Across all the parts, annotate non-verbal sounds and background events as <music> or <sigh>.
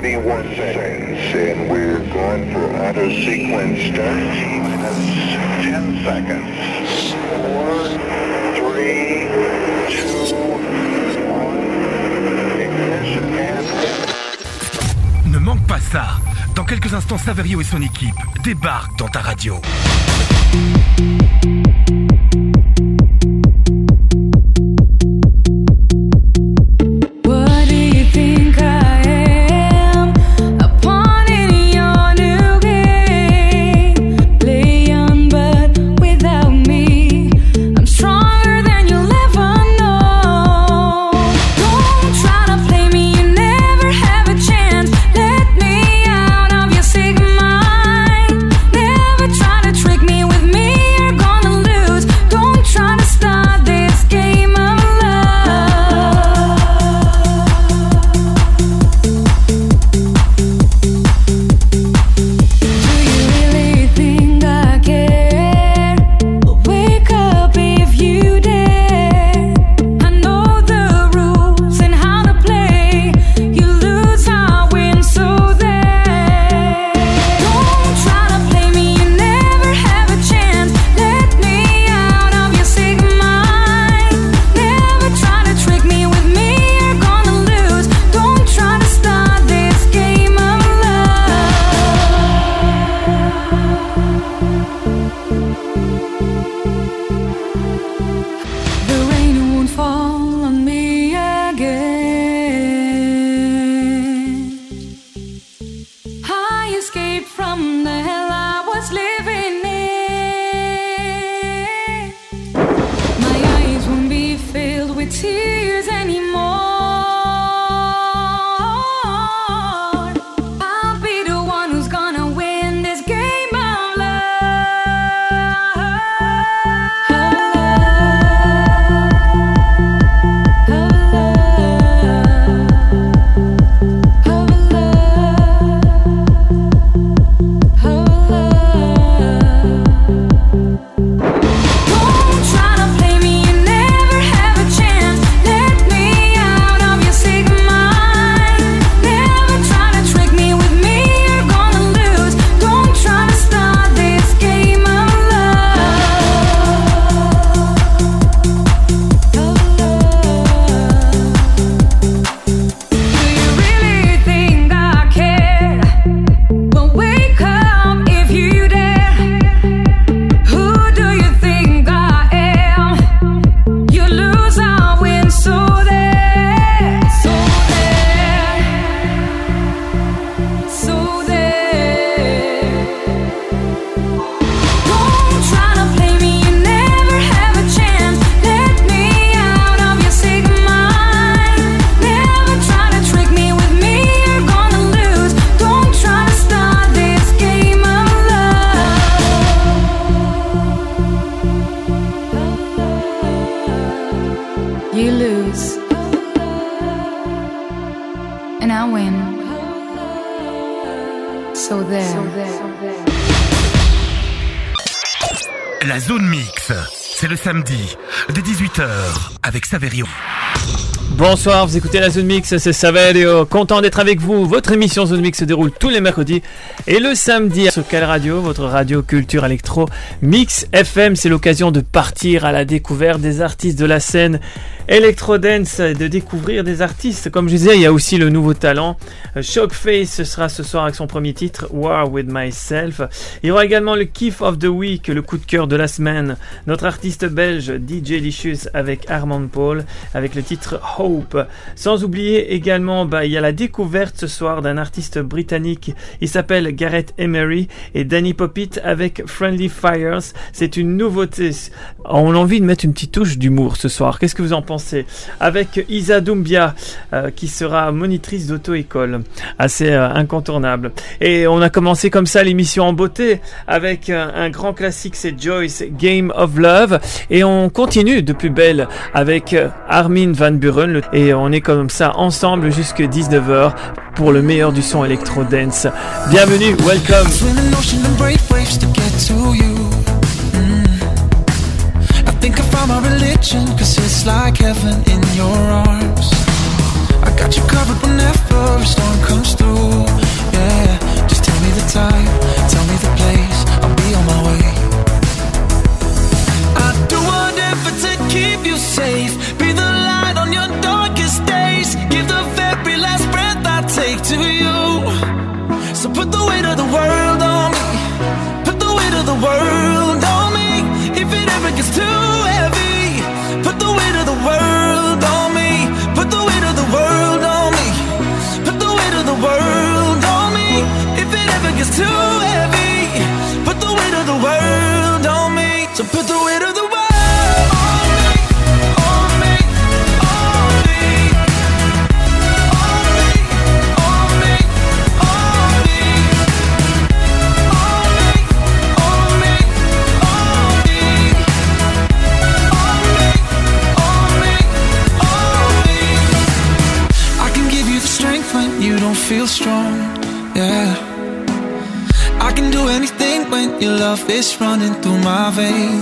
31 seconds, and we're going for auto sequence start. Minus 10 seconds. 4, 3, 2, 1. Ignition and... Ne manque pas ça. Dans quelques instants, Saverio et son équipe débarquent dans ta radio. Tears Bonsoir, vous écoutez la Zone Mix, c'est Saverio, content d'être avec vous. Votre émission Zone Mix se déroule tous les mercredis et le samedi sur quelle radio Votre radio culture électro Mix FM, c'est l'occasion de partir à la découverte des artistes de la scène Electro Dance, de découvrir des artistes. Comme je disais, il y a aussi le nouveau talent. Shockface ce sera ce soir avec son premier titre, War With Myself. Il y aura également le Kiff of the Week, le coup de cœur de la semaine. Notre artiste belge, DJ Licious avec Armand Paul, avec le titre Hope. Sans oublier également, bah, il y a la découverte ce soir d'un artiste britannique. Il s'appelle Gareth Emery et Danny Poppit avec Friendly Fires. C'est une nouveauté. On a envie de mettre une petite touche d'humour ce soir. Qu'est-ce que vous en pensez? Avec Isa Doumbia, euh, qui sera monitrice d'auto-école. Assez euh, incontournable. Et on a commencé comme ça l'émission en beauté avec un, un grand classique, c'est Joyce, Game of Love. Et on continue de plus belle avec euh, Armin Van Buren. Et on est comme ça ensemble jusque 19h pour le meilleur du son électro dance. Bienvenue, welcome. Mm. Think I found my religion, cause it's like heaven in your arms. I got you covered whenever a storm comes through. Yeah, just tell me the time, tell me the place, I'll be on my way. I do whatever to keep you safe. is too into my veins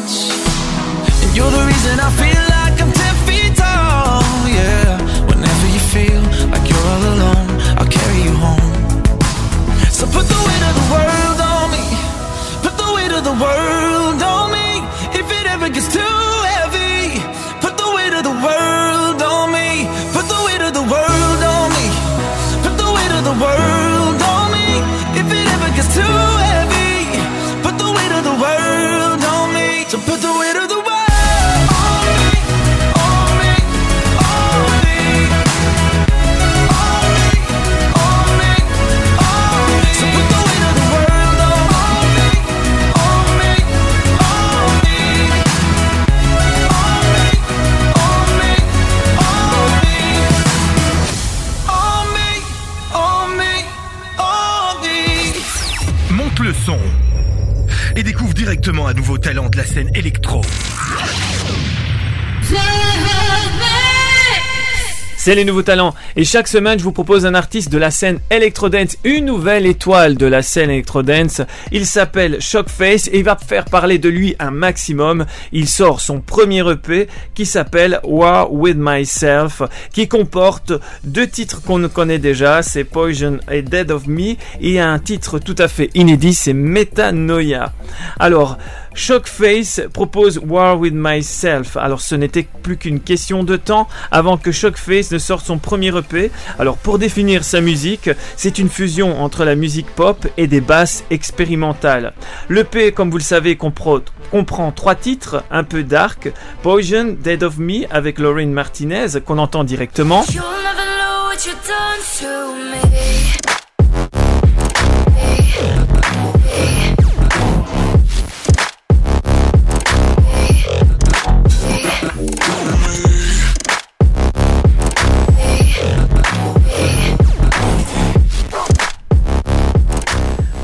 C'est les nouveaux talents. Et chaque semaine, je vous propose un artiste de la scène Electrodance, une nouvelle étoile de la scène Electrodance. Il s'appelle Shockface et il va faire parler de lui un maximum. Il sort son premier EP qui s'appelle War With Myself, qui comporte deux titres qu'on connaît déjà, c'est Poison et Dead of Me, et un titre tout à fait inédit, c'est Metanoia. Alors, Shockface propose War With Myself. Alors ce n'était plus qu'une question de temps avant que Shockface ne sorte son premier EP. Alors pour définir sa musique, c'est une fusion entre la musique pop et des basses expérimentales. L'EP, comme vous le savez, comprend, trois titres un peu dark. Poison, Dead of Me avec Lauren Martinez qu'on entend directement.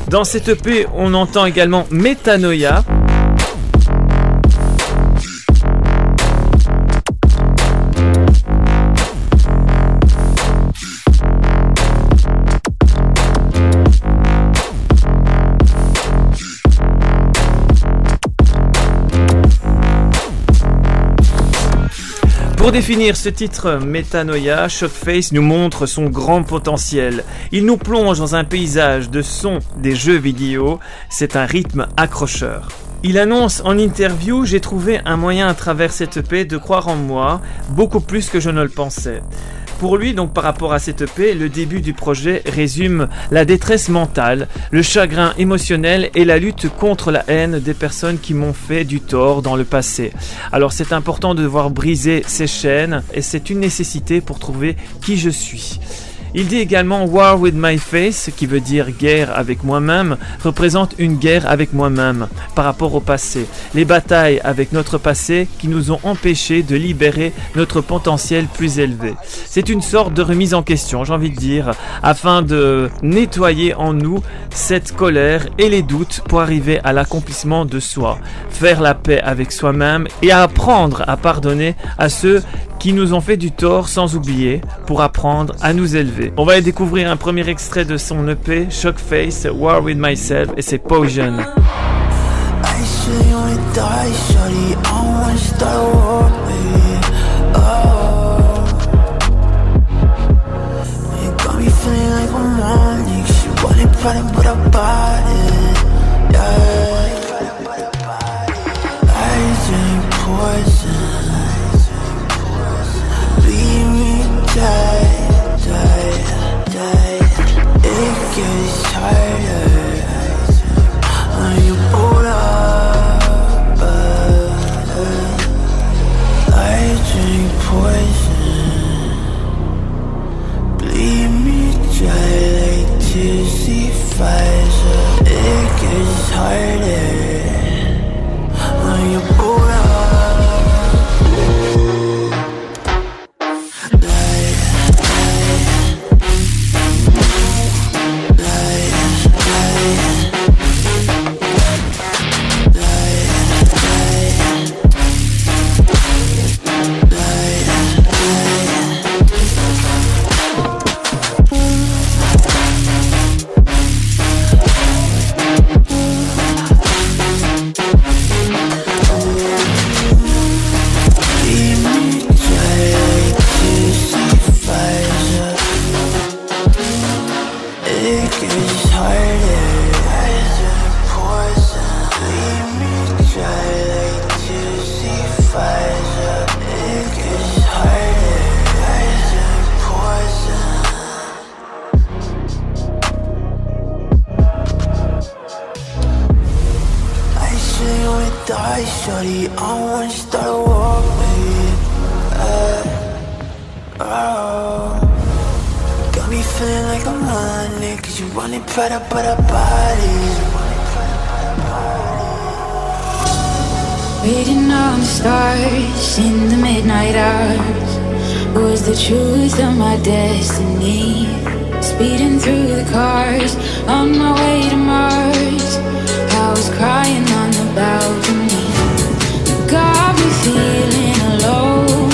Dans cette EP, on entend également Metanoia. Pour définir ce titre Metanoia, Shockface nous montre son grand potentiel. Il nous plonge dans un paysage de sons des jeux vidéo. C'est un rythme accrocheur. Il annonce en interview J'ai trouvé un moyen à travers cette EP de croire en moi, beaucoup plus que je ne le pensais. Pour lui, donc par rapport à cette EP, le début du projet résume la détresse mentale, le chagrin émotionnel et la lutte contre la haine des personnes qui m'ont fait du tort dans le passé. Alors c'est important de devoir briser ces chaînes et c'est une nécessité pour trouver qui je suis. Il dit également War with my face, qui veut dire guerre avec moi-même, représente une guerre avec moi-même par rapport au passé. Les batailles avec notre passé qui nous ont empêchés de libérer notre potentiel plus élevé. C'est une sorte de remise en question, j'ai envie de dire, afin de nettoyer en nous cette colère et les doutes pour arriver à l'accomplissement de soi, faire la paix avec soi-même et apprendre à pardonner à ceux qui nous ont fait du tort sans oublier pour apprendre à nous élever. On va y découvrir un premier extrait de son EP Shockface War with Myself et c'est Poison. Die, die, die. It gets harder. Pull up, I drink poison. Bleed me dry Pfizer. gets harder die, shorty. I wanna start a war, baby. Uh, oh. Feeling like I'm running, cause you running Prada, but uh, our bodies. Uh, Waiting on the stars in the midnight hours was the truth of my destiny. Speeding through the cars on my way to Mars. I was crying on the balcony. You got me feeling alone.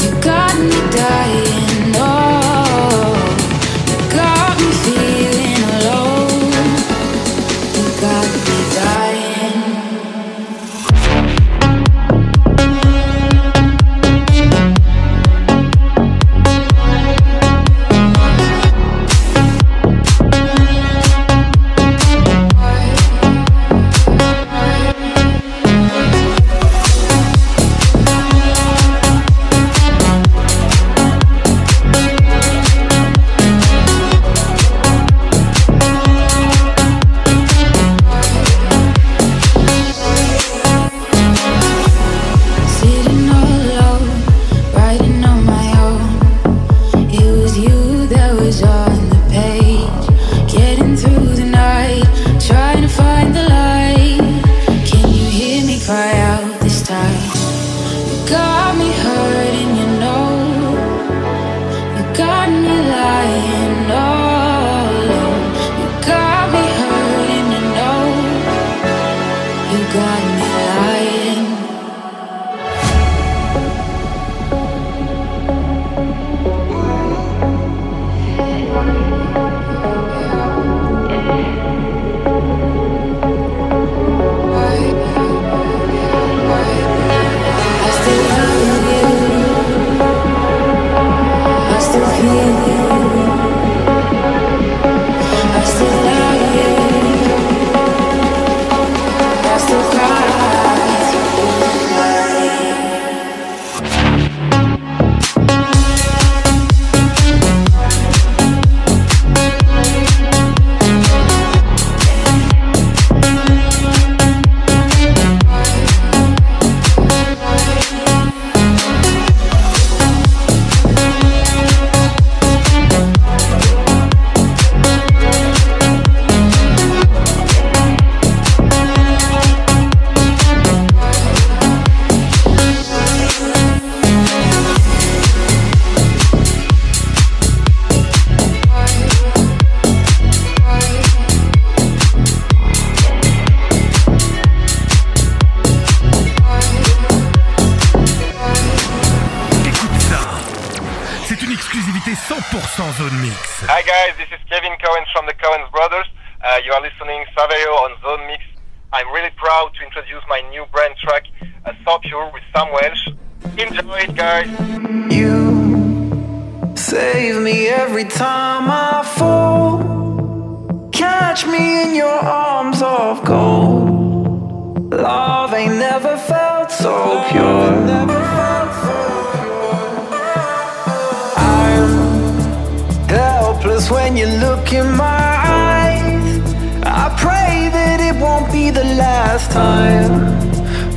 You got me dying. Arms of gold. Love ain't never felt so pure. I'm helpless when you look in my eyes. I pray that it won't be the last time.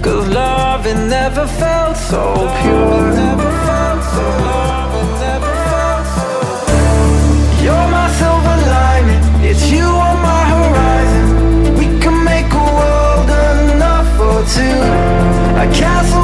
Cause love it never felt so pure. castle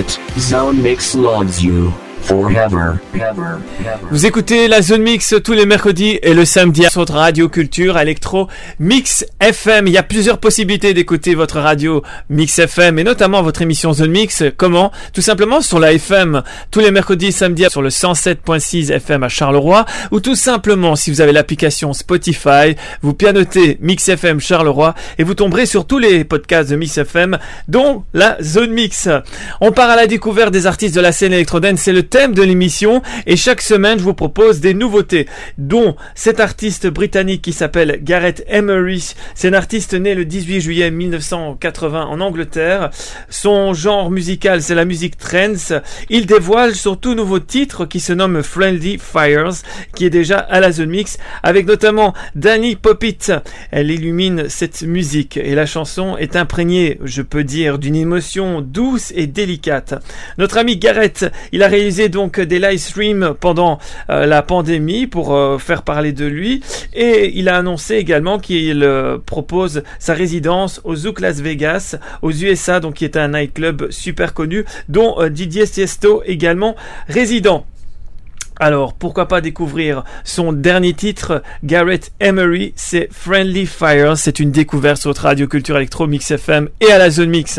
Don't Zone Mix loves you Vous écoutez la Zone Mix tous les mercredis et le samedi sur votre radio culture électro Mix FM. Il y a plusieurs possibilités d'écouter votre radio Mix FM et notamment votre émission Zone Mix. Comment? Tout simplement sur la FM tous les mercredis et samedis sur le 107.6 FM à Charleroi ou tout simplement si vous avez l'application Spotify, vous pianotez Mix FM Charleroi et vous tomberez sur tous les podcasts de Mix FM dont la Zone Mix. On part à la découverte des artistes de la scène électrodance, c'est thème de l'émission et chaque semaine je vous propose des nouveautés dont cet artiste britannique qui s'appelle Gareth Emery. C'est un artiste né le 18 juillet 1980 en Angleterre. Son genre musical c'est la musique trance. Il dévoile son tout nouveau titre qui se nomme Friendly Fires qui est déjà à la zone mix avec notamment Danny Popit. Elle illumine cette musique et la chanson est imprégnée, je peux dire, d'une émotion douce et délicate. Notre ami Gareth, il a réalisé donc des live streams pendant euh, la pandémie pour euh, faire parler de lui et il a annoncé également qu'il euh, propose sa résidence au Zouk Las Vegas aux USA donc qui est un nightclub super connu dont Didier Tiesto également résident. Alors, pourquoi pas découvrir son dernier titre, Garrett Emery, c'est Friendly Fire. C'est une découverte sur radio culture électro Mix FM et à la zone mix.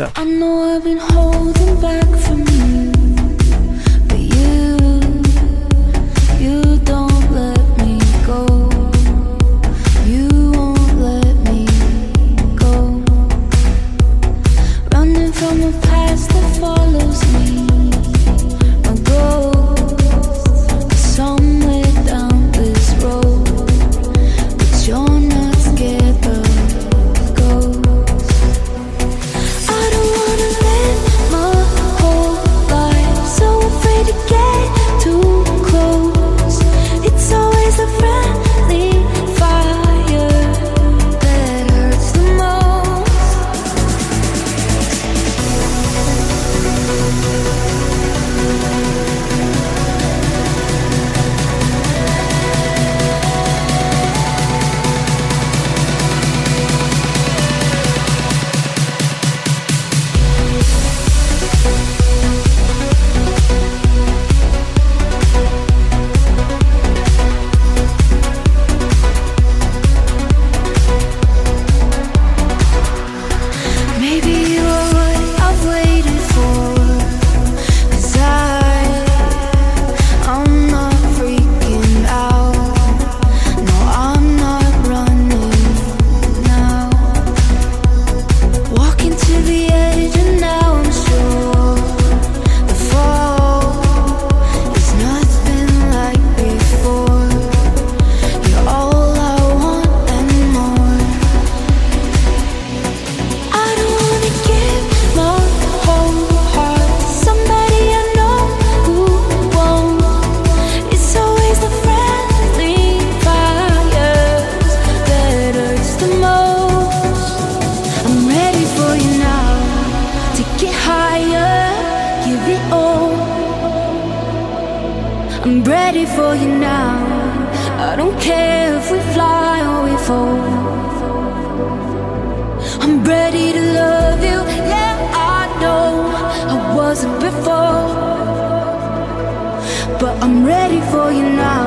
I'm ready for you now.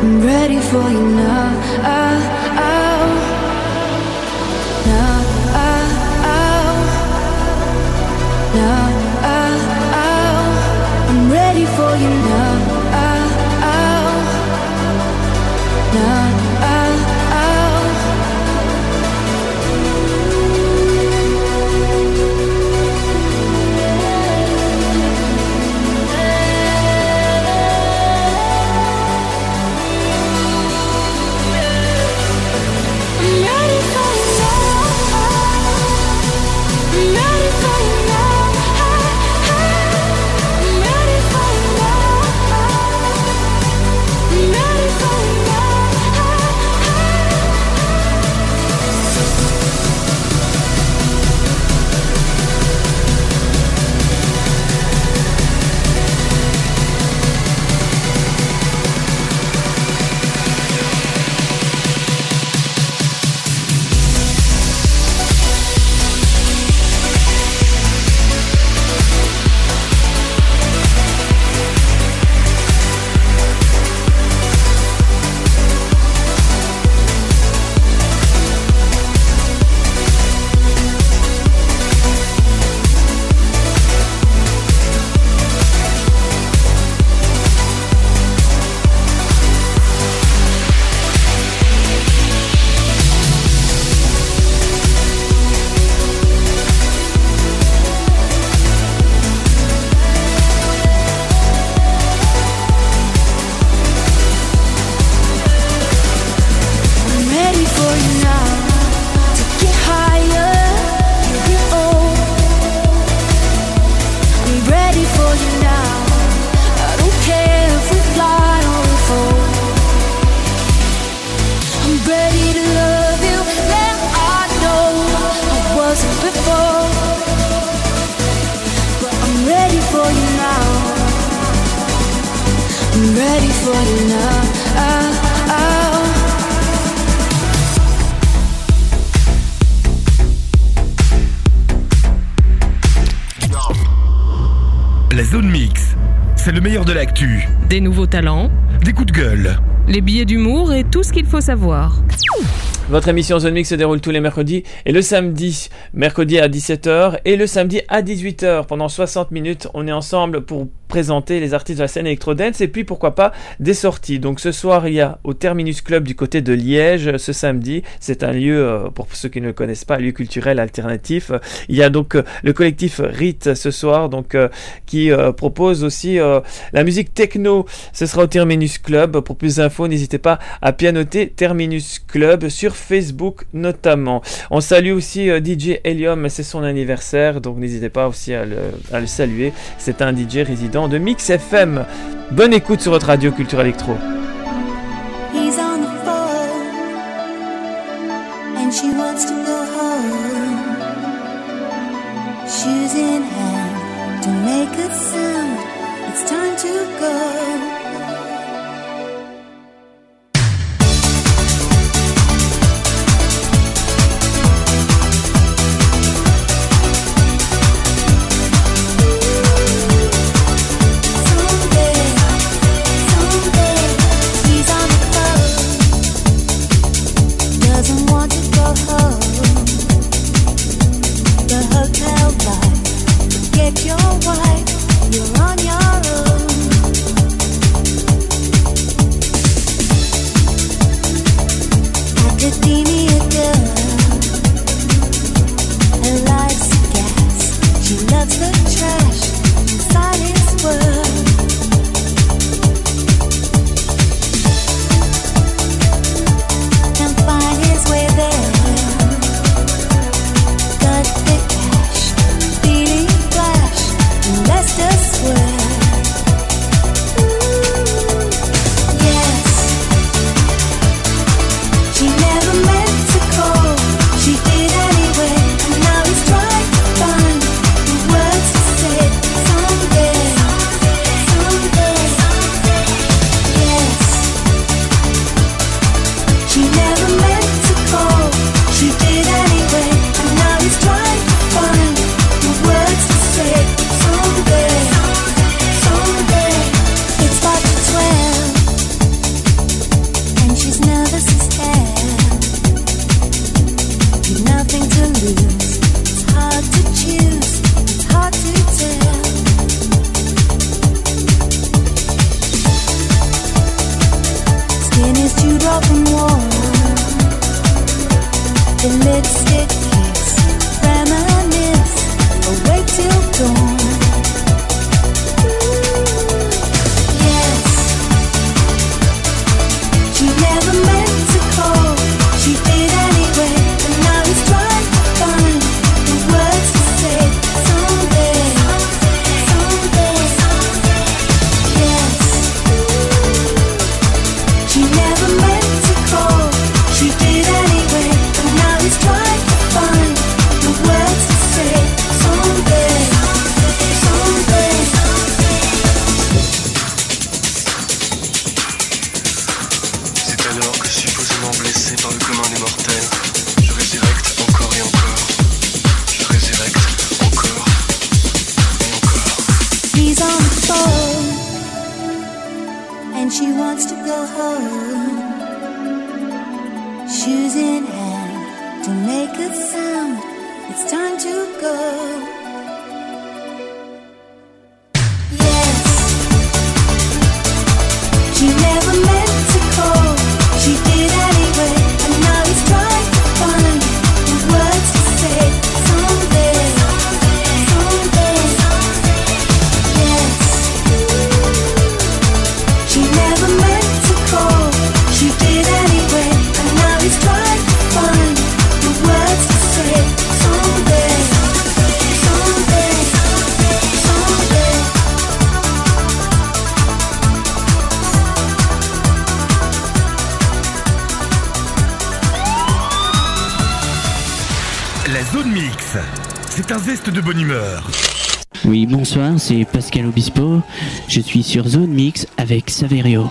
I'm ready for you now. Ah, ah. L'actu, Des nouveaux talents, des coups de gueule, les billets d'humour et tout ce qu'il faut savoir. Votre émission Zone Mix se déroule tous les mercredis et le samedi, mercredi à 17h et le samedi à 18h. Pendant 60 minutes, on est ensemble pour présenter les artistes de la scène électro-dance et puis pourquoi pas des sorties. Donc ce soir, il y a au Terminus Club du côté de Liège ce samedi. C'est un lieu, euh, pour ceux qui ne le connaissent pas, un lieu culturel alternatif. Il y a donc euh, le collectif Rite ce soir, donc euh, qui propose aussi la musique techno. Ce sera au Terminus Club. Pour plus d'infos, n'hésitez pas à pianoter Terminus Club sur Facebook notamment. On salue aussi DJ Helium, c'est son anniversaire, donc n'hésitez pas aussi à le saluer. C'est un DJ résident de Mix FM. Bonne écoute sur votre radio Culture Electro. Sur Zone Mix avec Saverio.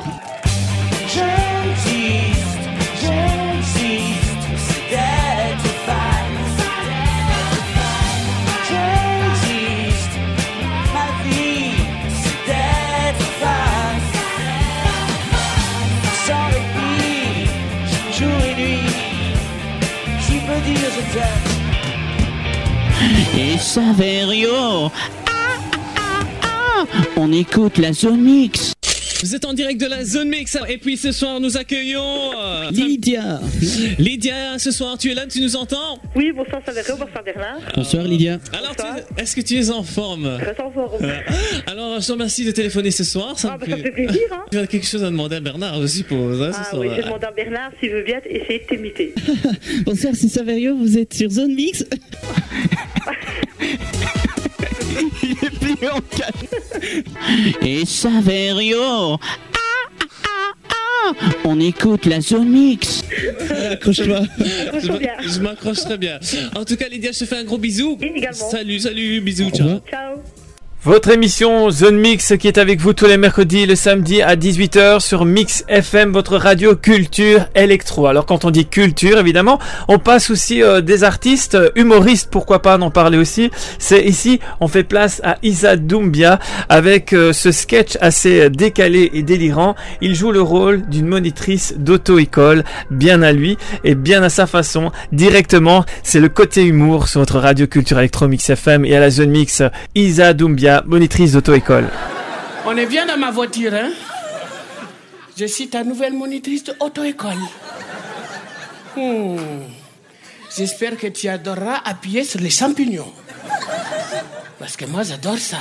Et Saverio On écoute la Zone Mix Vous êtes en direct de la Zone Mix et puis ce soir nous accueillons euh, Lydia Lydia, ce soir tu es là, tu nous entends? Oui, bonsoir Saverio, bonsoir Bernard. Bonsoir Lydia. Alors tu- est-ce que tu es en forme? Très en forme. Euh, Alors je te remercie de téléphoner ce soir. Ça, Ah, me bah, ça me fait plaisir, hein. Tu as quelque chose à demander à Bernard, je suppose. hein, ce Ah soir. oui, j'ai demandé à Bernard s'il veut bien essayer de t'imiter. <laughs> Bonsoir, c'est Saverio, vous êtes sur Zone Mix <laughs> Il est plié en quatre. Et Saverio Ah, ah, ah, On écoute la Zone Mix Accroche-toi. Je m'accroche très bien. En tout cas, Lydia, je te fais un gros bisou. également. Salut, salut, bisous, ciao. Ciao. Votre émission Zone Mix qui est avec vous tous les mercredis, le samedi à 18h sur Mix FM, votre radio culture électro. Alors quand on dit culture, évidemment, on passe aussi euh, des artistes, euh, humoristes, pourquoi pas en parler aussi. C'est ici, on fait place à Isa Doumbia avec euh, ce sketch assez décalé et délirant. Il joue le rôle d'une monitrice d'auto-école, bien à lui et bien à sa façon, directement. C'est le côté humour sur votre radio culture électro Mix FM et à la Zone Mix, Isa Doumbia, monitrice d'auto-école. On est bien dans ma voiture, hein? Je suis ta nouvelle monitrice de auto-école. Hmm. J'espère que tu adoreras appuyer sur les champignons. Parce que moi, j'adore ça.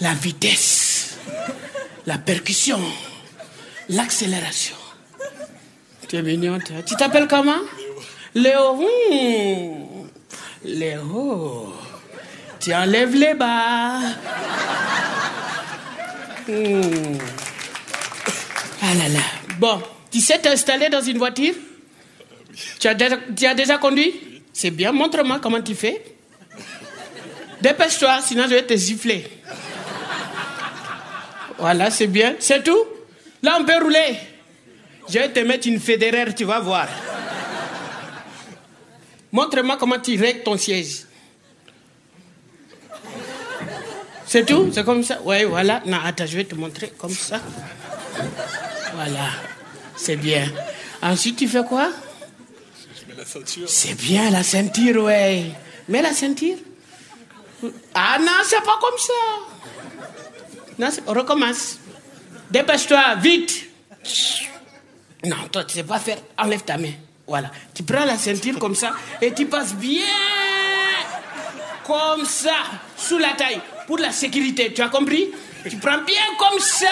La vitesse, la percussion, l'accélération. Tu es mignon. Tu t'appelles comment? Léo. Hmm. Léo. Tu enlèves les bas. Hmm. Ah là là. Bon, tu sais t'installer dans une voiture? Tu as, déjà, conduit? C'est bien, montre-moi comment tu fais. Dépêche-toi, sinon je vais te gifler. Voilà, c'est bien. C'est tout? Là, on peut rouler. Je vais te mettre une fédéraire, tu vas voir. Montre-moi comment tu règles ton siège. C'est tout C'est comme ça Oui, voilà. Non, attends, je vais te montrer comme ça. Voilà. C'est bien. Ensuite, tu fais quoi? C'est bien, la ceinture, ouais. Mets la ceinture. Ah non, c'est pas comme ça. Non, on recommence. Dépêche-toi, vite. Non, toi, tu sais pas faire. Enlève ta main. Voilà. Tu prends la ceinture comme ça et tu passes bien comme ça, sous la taille, pour la sécurité. Tu as compris? Tu prends bien comme ça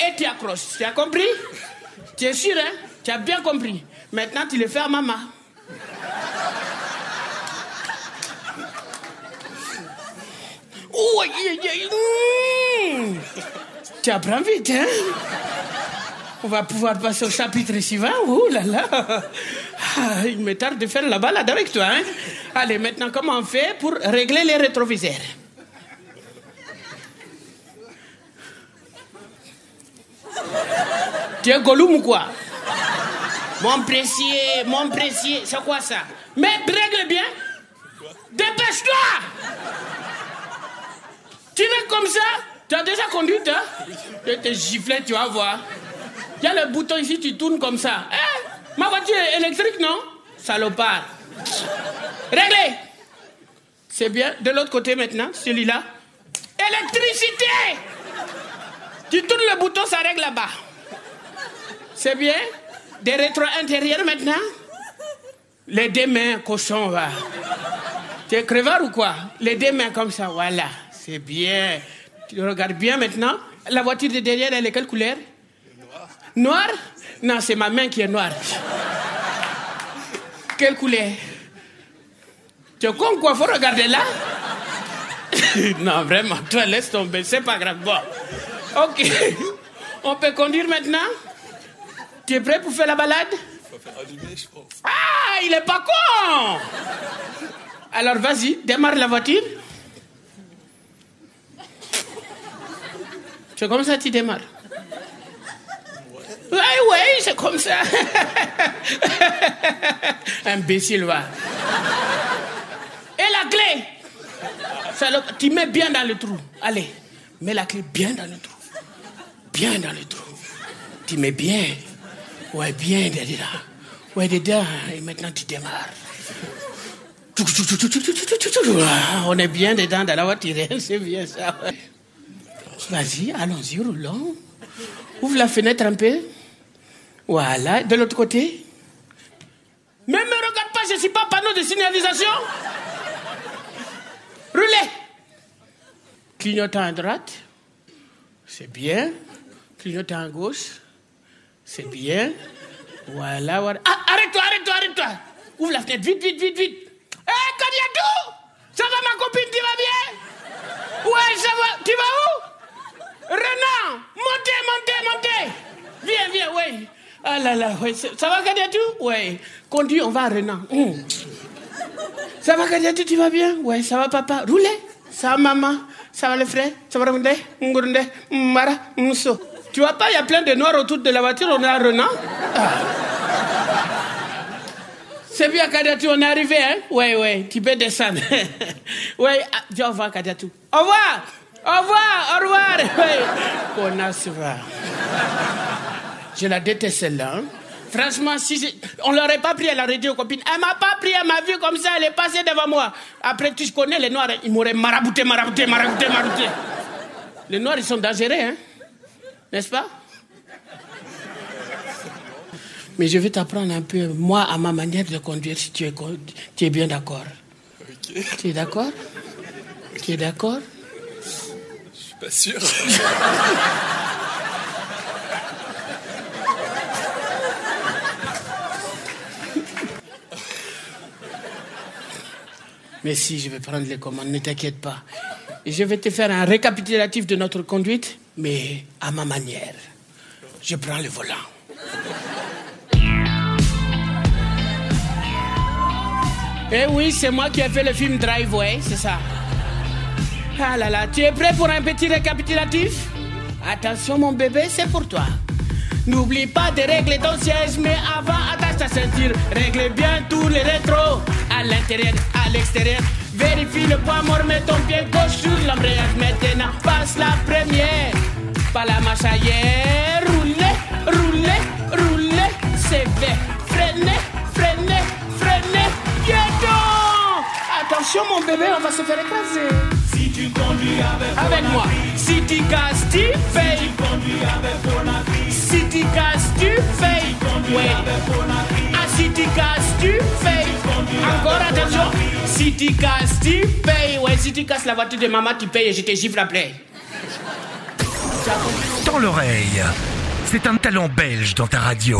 et tu accroches. Tu as compris? Tu es sûr, hein? Tu as bien compris. Maintenant, tu le fais à maman. Aïe, aïe, aïe. Mmh. Tu apprends vite, hein? On va pouvoir passer au chapitre suivant. Ouh là là. Ah, Il me tarde de faire la balade avec toi, hein. Allez, maintenant, comment on fait pour régler les rétroviseurs? Tu es Gollum ou quoi? Mon précieux, mon précieux, c'est quoi ça? Mais règle bien. Dépêche-toi. Tu veux comme ça? Tu as déjà conduit, hein? Je te gifler, tu vas voir. Il y a le bouton ici, tu tournes comme ça. Eh, ma voiture est électrique, non? Salopard. Réglé. C'est bien. De l'autre côté maintenant, celui-là. Électricité Tu tournes le bouton, ça règle là-bas. C'est bien. Des rétro intérieurs maintenant. Les deux mains, cochon, va. Tu es crevard ou quoi? Les deux mains comme ça, voilà. C'est bien. Tu regardes bien maintenant. La voiture de derrière, elle est quelle couleur? Noir? Non, c'est ma main qui est noire. Quelle couleur? Tu es con quoi? Faut regarder là <laughs> Non, vraiment, toi, laisse tomber. C'est pas grave. Bon. Ok. On peut conduire maintenant? Tu es prêt pour faire la balade? Ah, il est pas con Alors vas-y, démarre la voiture. C'est comme ça tu démarres. Oui, oui, c'est comme ça. <laughs> Imbécile, va. Et la clé Tu mets bien dans le trou. Allez, mets la clé bien dans le trou. Bien dans le trou. Tu mets bien. Ouais, bien dedans. Ouais, dedans. Et maintenant, tu démarres. Ah, On est bien dedans dans la hein, C'est bien ça. Vas-y, allons-y, roulons. Ouvre la fenêtre un peu. Voilà, de l'autre côté. Mais me regarde pas, je ne suis pas panneau de signalisation. Roulez. Clignotant à droite. C'est bien. Clignotant à gauche. C'est bien. Voilà, voilà. Ah, arrête-toi, arrête-toi, arrête-toi. Ouvre la fenêtre, vite, vite, vite, vite. Hé, Kadiatou Ça va, ma copine, tu vas bien? Ouais, ça va. Tu vas où? Renan, montez, montez, montez. Viens, viens, oui. Ah là là, ouais. Ça va, Kadiatou Oui. Conduis, on va à Renan. Hum. Ça va, Kadiatou, tu vas bien? Oui, ça va, papa. Roulez. Ça va, maman. Ça va, les frères Ça va, Ramundé Ngurundé Mara? Mousso? Tu vois pas, il y a plein de noirs autour de la voiture, on est à Renan? Ah. C'est bien, Kadiatou, on est arrivé, hein? Oui, oui, tu peux descendre. <laughs> oui, ah, dis au revoir, Kadiatou. Au revoir Au revoir, au revoir va. Je la déteste, celle-là. hein. Franchement, si j'ai- on l'aurait pas pris, elle aurait dit aux copines, elle m'a pas pris, elle m'a vu comme ça, elle est passée devant moi. Après, tu connais les Noirs, ils m'auraient marabouté, marabouté, marabouté, marabouté. Les Noirs, ils sont dangereux, hein N'est-ce pas? Mais je vais t'apprendre un peu, moi, à ma manière de conduire, si tu es, tu es bien d'accord. Tu es d'accord? Tu es d'accord? Je suis pas sûr. <laughs> Mais si, je vais prendre les commandes, ne t'inquiète pas. Je vais te faire un récapitulatif de notre conduite, mais à ma manière. Je prends le volant. Eh oui, c'est moi qui ai fait le film Driveway, c'est ça. Ah là là, tu es prêt pour un petit récapitulatif? Attention mon bébé, c'est pour toi. N'oublie pas de régler ton siège, mais avant attache ta ceinture. Règle bien tous les rétros, à l'intérieur, à l'extérieur. Vérifie le poids mort, mets ton pied gauche sur l'embrayage. Maintenant, passe la première. Pas la marche arrière. Roulez, roulez, roulez. C'est vert. Freinez, freinez, freinez. Bientôt Attention mon bébé, on va se faire écraser. Si tu conduis avec, avec moi. Si tu. Si tu conduis avec Si casses, tu payes. Ouais. Si tu payes. Encore attention. Si tu casses, tu payes. Ouais, si tu casses la voiture de maman, tu payes et je te gifle après. Dans l'oreille. C'est un talent belge dans ta radio.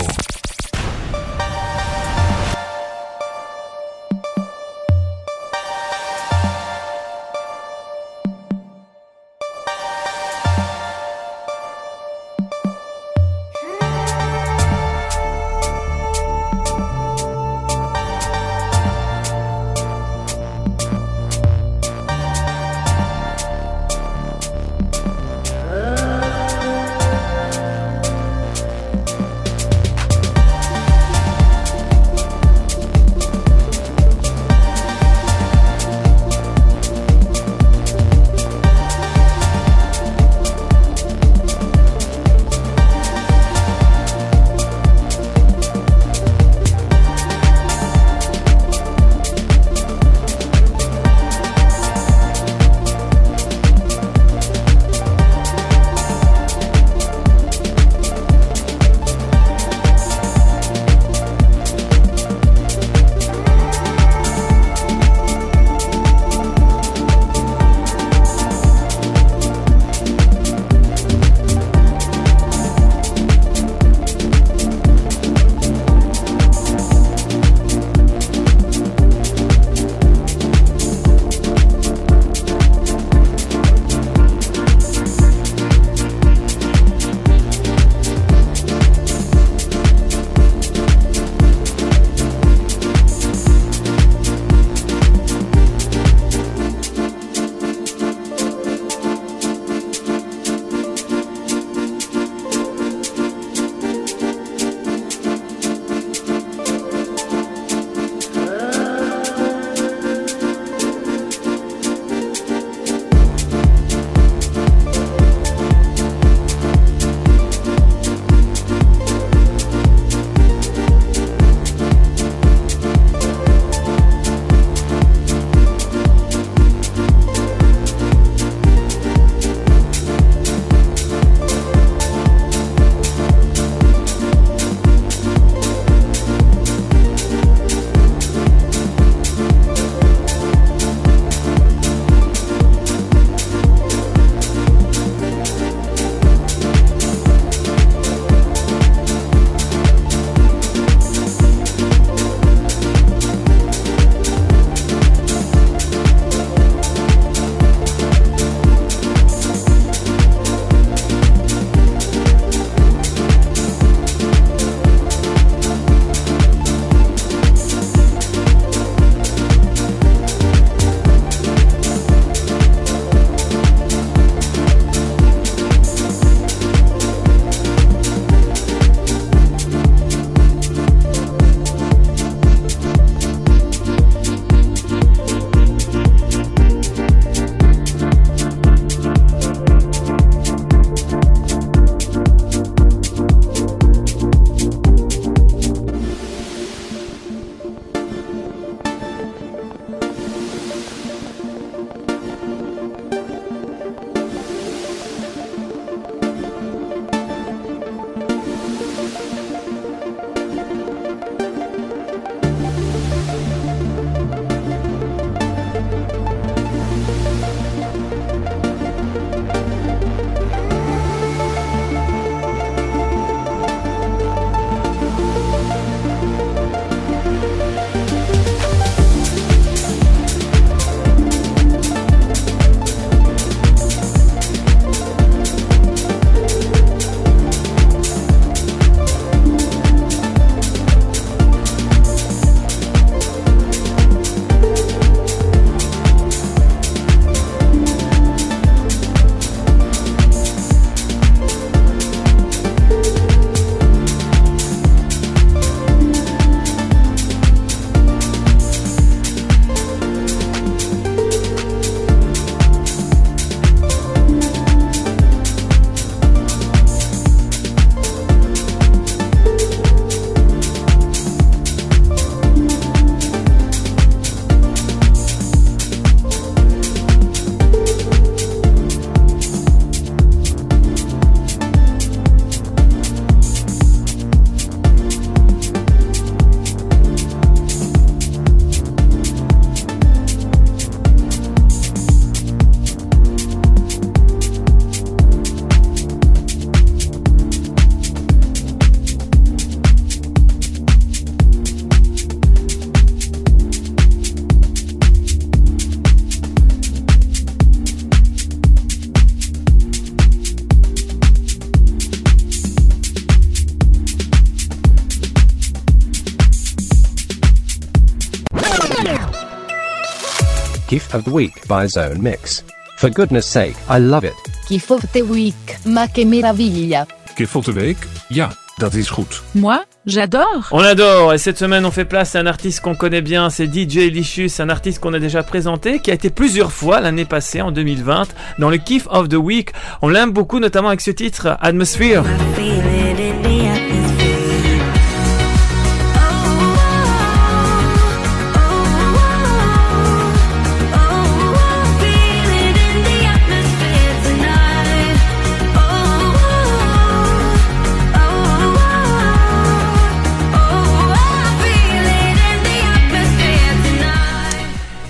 Of the Week by Zone Mix. For goodness sake, I love it. Kiff of the Week, ma che meraviglia. Kiff of the Week? Ja, dat is goed. Moi, j'adore. On adore et cette semaine on fait place à un artiste qu'on connaît bien, c'est DJ Licious, un artiste qu'on a déjà présenté, qui a été plusieurs fois l'année passée en 2020 dans le Kiff of the Week. On l'aime beaucoup notamment avec ce titre Atmosphere.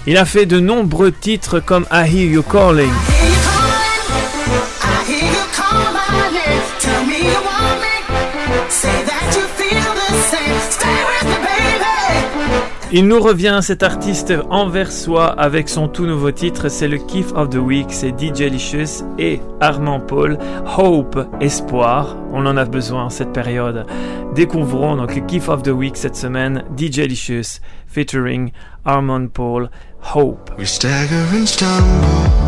Il a fait de nombreux titres comme I Hear You Calling. Il nous revient cet artiste anversois avec son tout nouveau titre, c'est le Kiff of the Week, c'est DJ Licious et Armand Paul, Hope, Espoir, on en a besoin cette période. Découvrons donc le Kiff of the Week cette semaine, DJ Licious featuring Armand Paul, Hope. We stagger and stumble.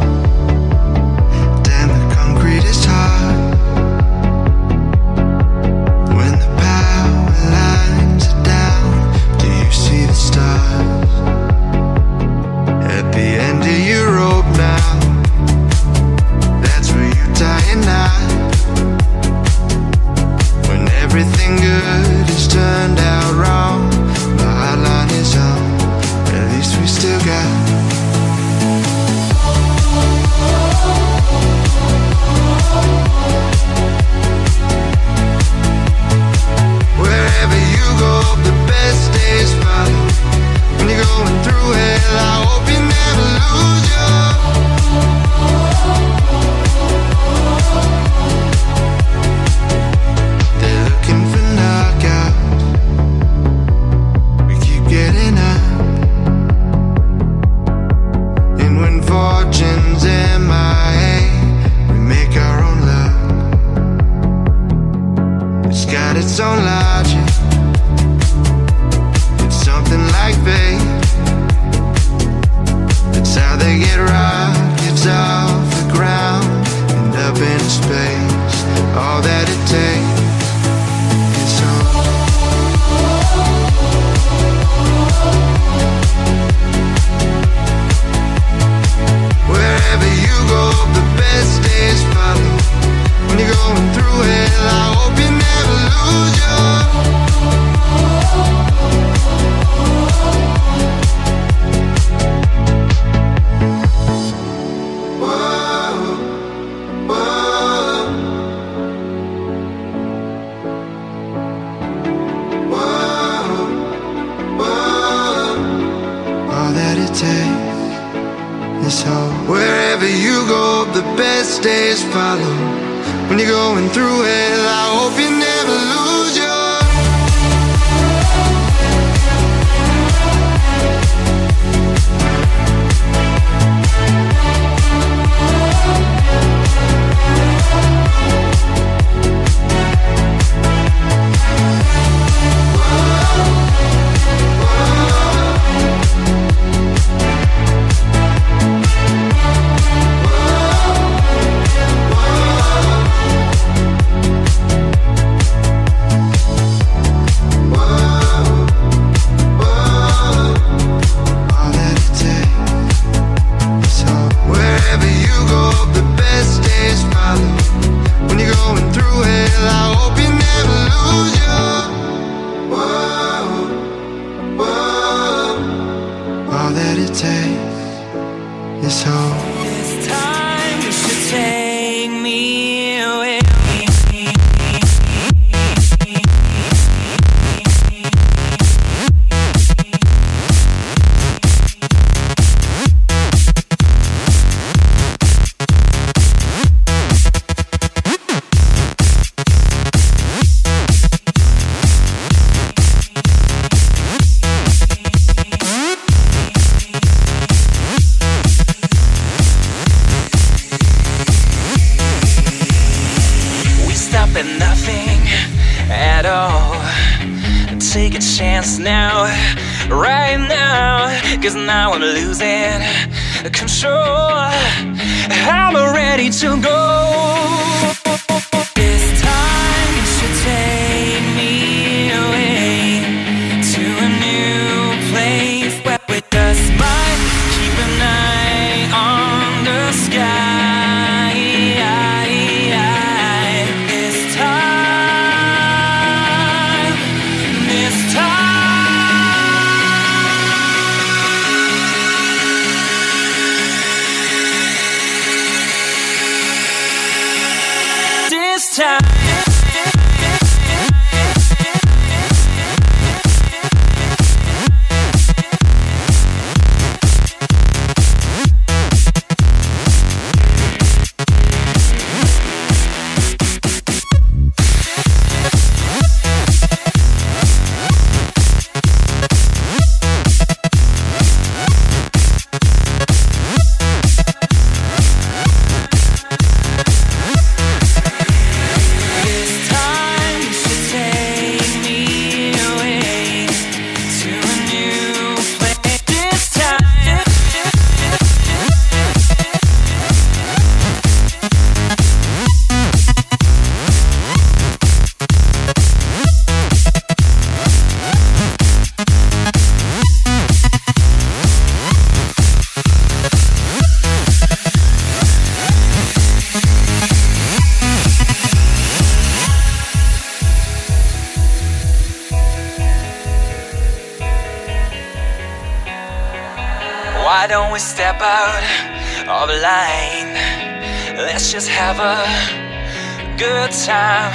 Time.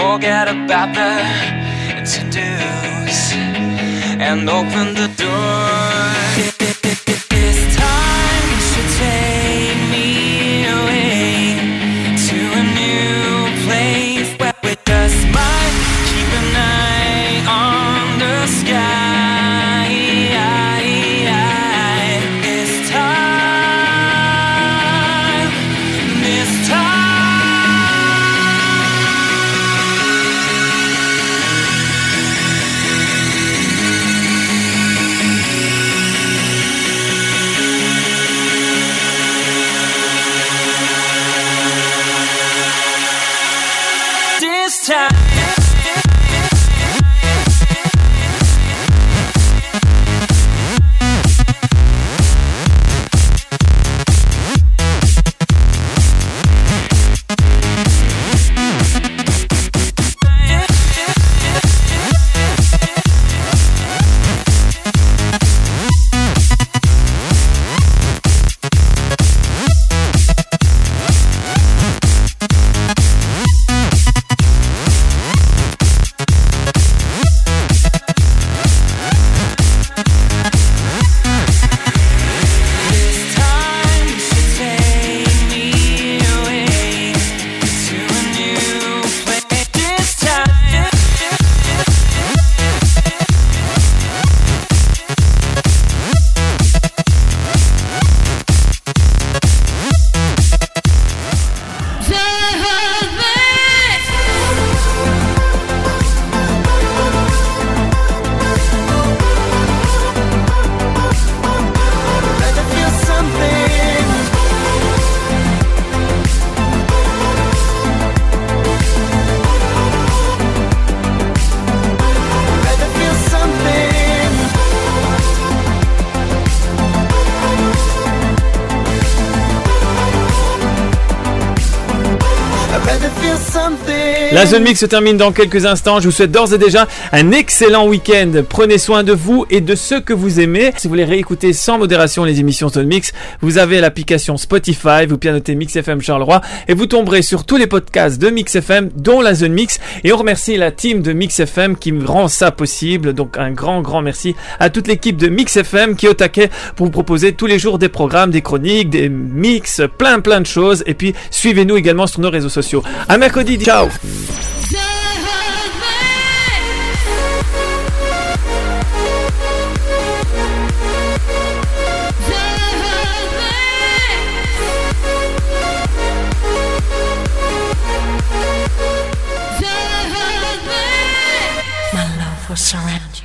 Forget about the to dos and open the La zone mix se termine dans quelques instants. Je vous souhaite d'ores et déjà un excellent week-end. Prenez soin de vous et de ceux que vous aimez. Si vous voulez réécouter sans modération les émissions Zone Mix, vous avez l'application Spotify, vous pianotez Mix FM Charleroi et vous tomberez sur tous les podcasts de Mix FM, dont la zone mix. Et on remercie la team de Mix FM qui rend ça possible. Donc un grand, grand merci à toute l'équipe de Mix FM qui est au taquet pour vous proposer tous les jours des programmes, des chroniques, des mix, plein, plein de choses. Et puis suivez-nous également sur nos réseaux sociaux. À mercredi. Ciao. My love will surround you.